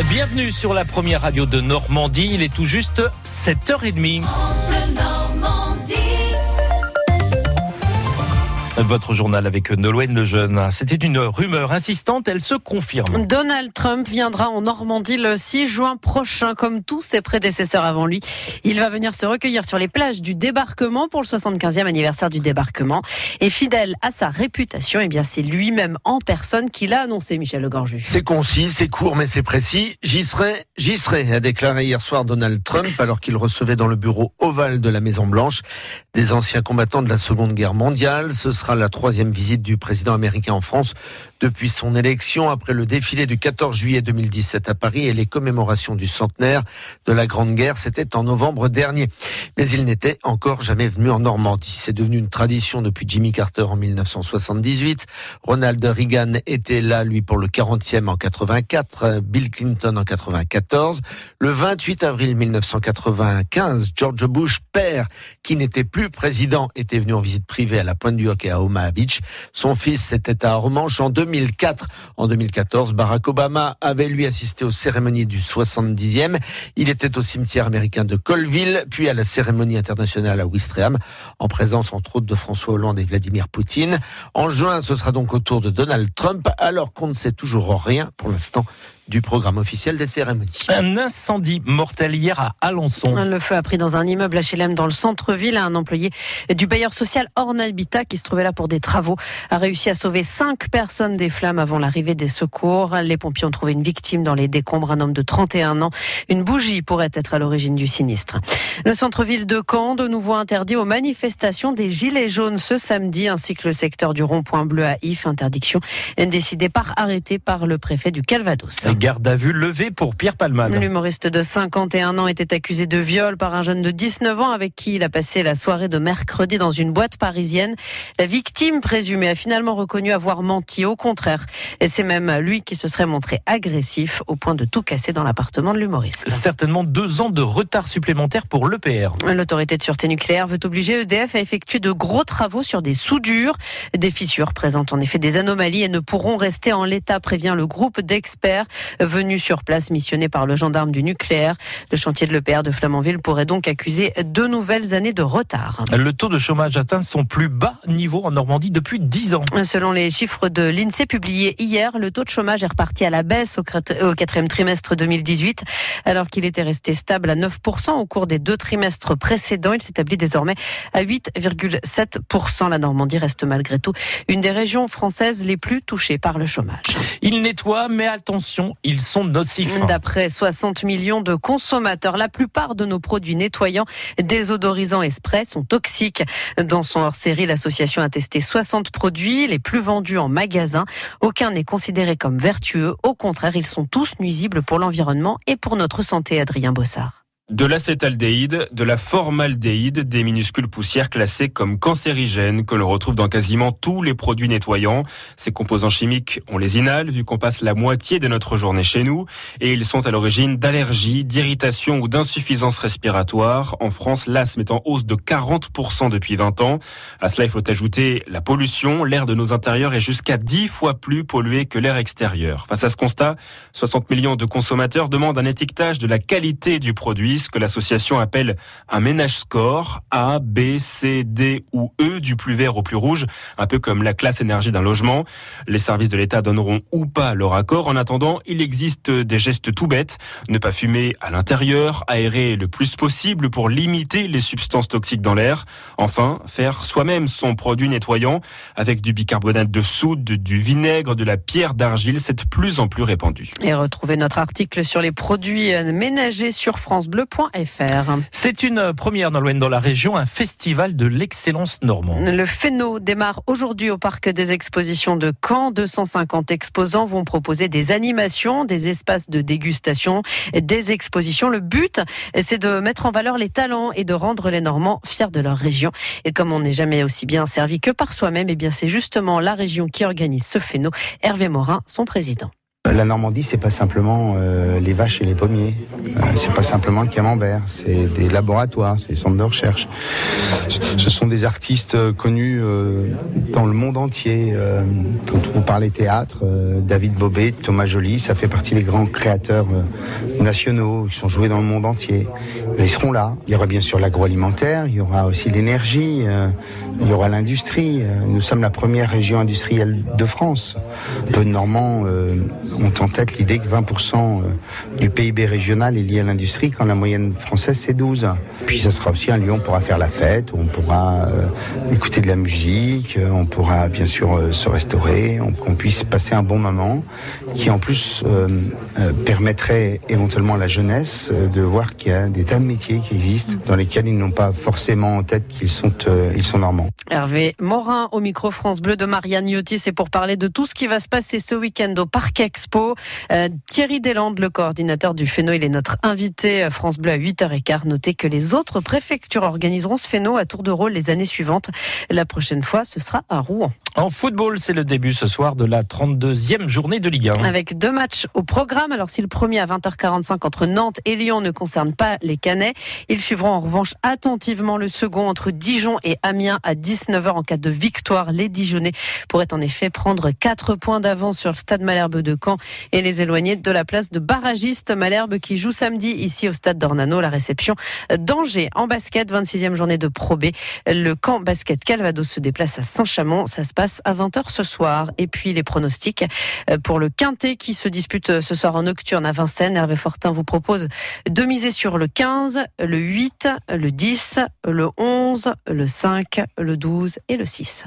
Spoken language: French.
Bienvenue sur la première radio de Normandie. Il est tout juste 7h30. Votre journal avec Nolwenn Lejeune. C'était une rumeur insistante, elle se confirme. Donald Trump viendra en Normandie le 6 juin prochain, comme tous ses prédécesseurs avant lui. Il va venir se recueillir sur les plages du débarquement pour le 75e anniversaire du débarquement. Et fidèle à sa réputation, eh bien, c'est lui-même en personne qui l'a annoncé, Michel Legorju. C'est concis, c'est court, mais c'est précis. J'y serai, j'y serai, a déclaré hier soir Donald Trump alors qu'il recevait dans le bureau ovale de la Maison Blanche des anciens combattants de la Seconde Guerre mondiale. Ce sera la troisième visite du président américain en France depuis son élection après le défilé du 14 juillet 2017 à Paris et les commémorations du centenaire de la Grande Guerre. C'était en novembre dernier. Mais il n'était encore jamais venu en Normandie. C'est devenu une tradition depuis Jimmy Carter en 1978. Ronald Reagan était là, lui, pour le 40e en 84, Bill Clinton en 94. Le 28 avril 1995, George Bush, père, qui n'était plus président, était venu en visite privée à la Pointe du Hockey à Omaha. Son fils était à Romanche en 2004. En 2014, Barack Obama avait lui assisté aux cérémonies du 70e. Il était au cimetière américain de Colville, puis à la cérémonie internationale à Ouistreham, en présence entre autres de François Hollande et Vladimir Poutine. En juin, ce sera donc au tour de Donald Trump, alors qu'on ne sait toujours rien pour l'instant du programme officiel des cérémonies. Un incendie mortel hier à Alençon. Le feu a pris dans un immeuble HLM dans le centre-ville. Un employé du bailleur social Orne Habitat, qui se trouvait là pour des travaux, a réussi à sauver cinq personnes des flammes avant l'arrivée des secours. Les pompiers ont trouvé une victime dans les décombres, un homme de 31 ans. Une bougie pourrait être à l'origine du sinistre. Le centre-ville de Caen, de nouveau interdit aux manifestations des Gilets jaunes ce samedi, ainsi que le secteur du rond-point bleu à If. Interdiction décidée par arrêté par le préfet du Calvados. Garde à vue levée pour Pierre Palmade. L'humoriste de 51 ans était accusé de viol par un jeune de 19 ans avec qui il a passé la soirée de mercredi dans une boîte parisienne. La victime présumée a finalement reconnu avoir menti. Au contraire, et c'est même lui qui se serait montré agressif au point de tout casser dans l'appartement de l'humoriste. Certainement deux ans de retard supplémentaire pour l'EPR. L'autorité de sûreté nucléaire veut obliger EDF à effectuer de gros travaux sur des soudures. Des fissures présentent en effet des anomalies et ne pourront rester en l'état, prévient le groupe d'experts venu sur place missionné par le gendarme du nucléaire. Le chantier de l'EPR de Flamanville pourrait donc accuser deux nouvelles années de retard. Le taux de chômage atteint son plus bas niveau en Normandie depuis 10 ans. Selon les chiffres de l'INSEE publiés hier, le taux de chômage est reparti à la baisse au quatrième trimestre 2018, alors qu'il était resté stable à 9% au cours des deux trimestres précédents. Il s'établit désormais à 8,7%. La Normandie reste malgré tout une des régions françaises les plus touchées par le chômage. Il nettoie, mais attention, ils sont nocifs. D'après 60 millions de consommateurs, la plupart de nos produits nettoyants, désodorisants et sprays sont toxiques. Dans son hors-série, l'association a testé 60 produits, les plus vendus en magasin. Aucun n'est considéré comme vertueux. Au contraire, ils sont tous nuisibles pour l'environnement et pour notre santé, Adrien Bossard de l'acétaldéhyde, de la formaldéhyde, des minuscules poussières classées comme cancérigènes que l'on retrouve dans quasiment tous les produits nettoyants. Ces composants chimiques, on les inhale vu qu'on passe la moitié de notre journée chez nous et ils sont à l'origine d'allergies, d'irritations ou d'insuffisances respiratoires. En France, l'asthme est en hausse de 40% depuis 20 ans. À cela, il faut ajouter la pollution. L'air de nos intérieurs est jusqu'à 10 fois plus pollué que l'air extérieur. Face à ce constat, 60 millions de consommateurs demandent un étiquetage de la qualité du produit que l'association appelle un ménage score A, B, C, D ou E du plus vert au plus rouge, un peu comme la classe énergie d'un logement. Les services de l'État donneront ou pas leur accord. En attendant, il existe des gestes tout bêtes. Ne pas fumer à l'intérieur, aérer le plus possible pour limiter les substances toxiques dans l'air. Enfin, faire soi-même son produit nettoyant avec du bicarbonate de soude, du vinaigre, de la pierre d'argile. C'est de plus en plus répandu. Et retrouvez notre article sur les produits ménagers sur France Bleu c'est une première Nolwenn dans la région, un festival de l'excellence normande. Le Féno démarre aujourd'hui au parc des expositions de Caen. 250 exposants vont proposer des animations, des espaces de dégustation, des expositions. Le but, c'est de mettre en valeur les talents et de rendre les Normands fiers de leur région. Et comme on n'est jamais aussi bien servi que par soi-même, eh bien c'est justement la région qui organise ce Féno. Hervé Morin, son président. La Normandie, c'est pas simplement les vaches et les pommiers. c'est pas simplement le camembert. C'est des laboratoires, c'est des centres de recherche. Ce sont des artistes connus dans le monde entier. quand vous parlez théâtre, David Bobet, Thomas Joly, ça fait partie des grands créateurs nationaux qui sont joués dans le monde entier. Ils seront là. Il y aura bien sûr l'agroalimentaire, il y aura aussi l'énergie, il y aura l'industrie. Nous sommes la première région industrielle de France. De Normands euh, ont en tête l'idée que 20% euh, du PIB régional est lié à l'industrie, quand la moyenne française c'est 12. Puis ça sera aussi un lieu où on pourra faire la fête, où on pourra euh, écouter de la musique, on pourra bien sûr se restaurer, qu'on puisse passer un bon moment, qui en plus permettrait éventuellement à la jeunesse de voir qu'il y a des tas de métiers qui existent dans lesquels ils n'ont pas forcément en tête qu'ils sont, ils sont normands. Hervé Morin au micro France Bleu de Marianne Yotti, c'est pour parler de tout ce qui va se passer ce week-end au Parc Expo. Euh, Thierry Deslandes, le coordinateur du Féno, il est notre invité France Bleu à 8h15. Notez que les autres préfectures organiseront ce Féno à tour de rôle les années suivantes. La prochaine fois, ce sera à Rouen. En football, c'est le début ce soir de la 32e journée de Ligue 1. Avec deux matchs au programme. Alors si le premier à 20h45 entre Nantes et Lyon ne concerne pas les Canets, ils suivront en revanche attentivement le second entre Dijon et Amiens à 19h en cas de victoire. Les Dijonais pourraient en effet prendre 4 points d'avance sur le stade Malherbe de Caen et les éloigner de la place de barragiste Malherbe qui joue samedi ici au stade d'Ornano la réception d'Angers en basket, 26e journée de Pro. Le camp basket Calvados se déplace à Saint-Chamond. Ça se passe à 20h ce soir. Et puis les pronostics pour le Quintet qui se dispute ce soir en nocturne à Vincennes. Hervé Fortin vous propose de miser sur le 15, le 8, le 10, le 11, le 5, le 12 et le 6.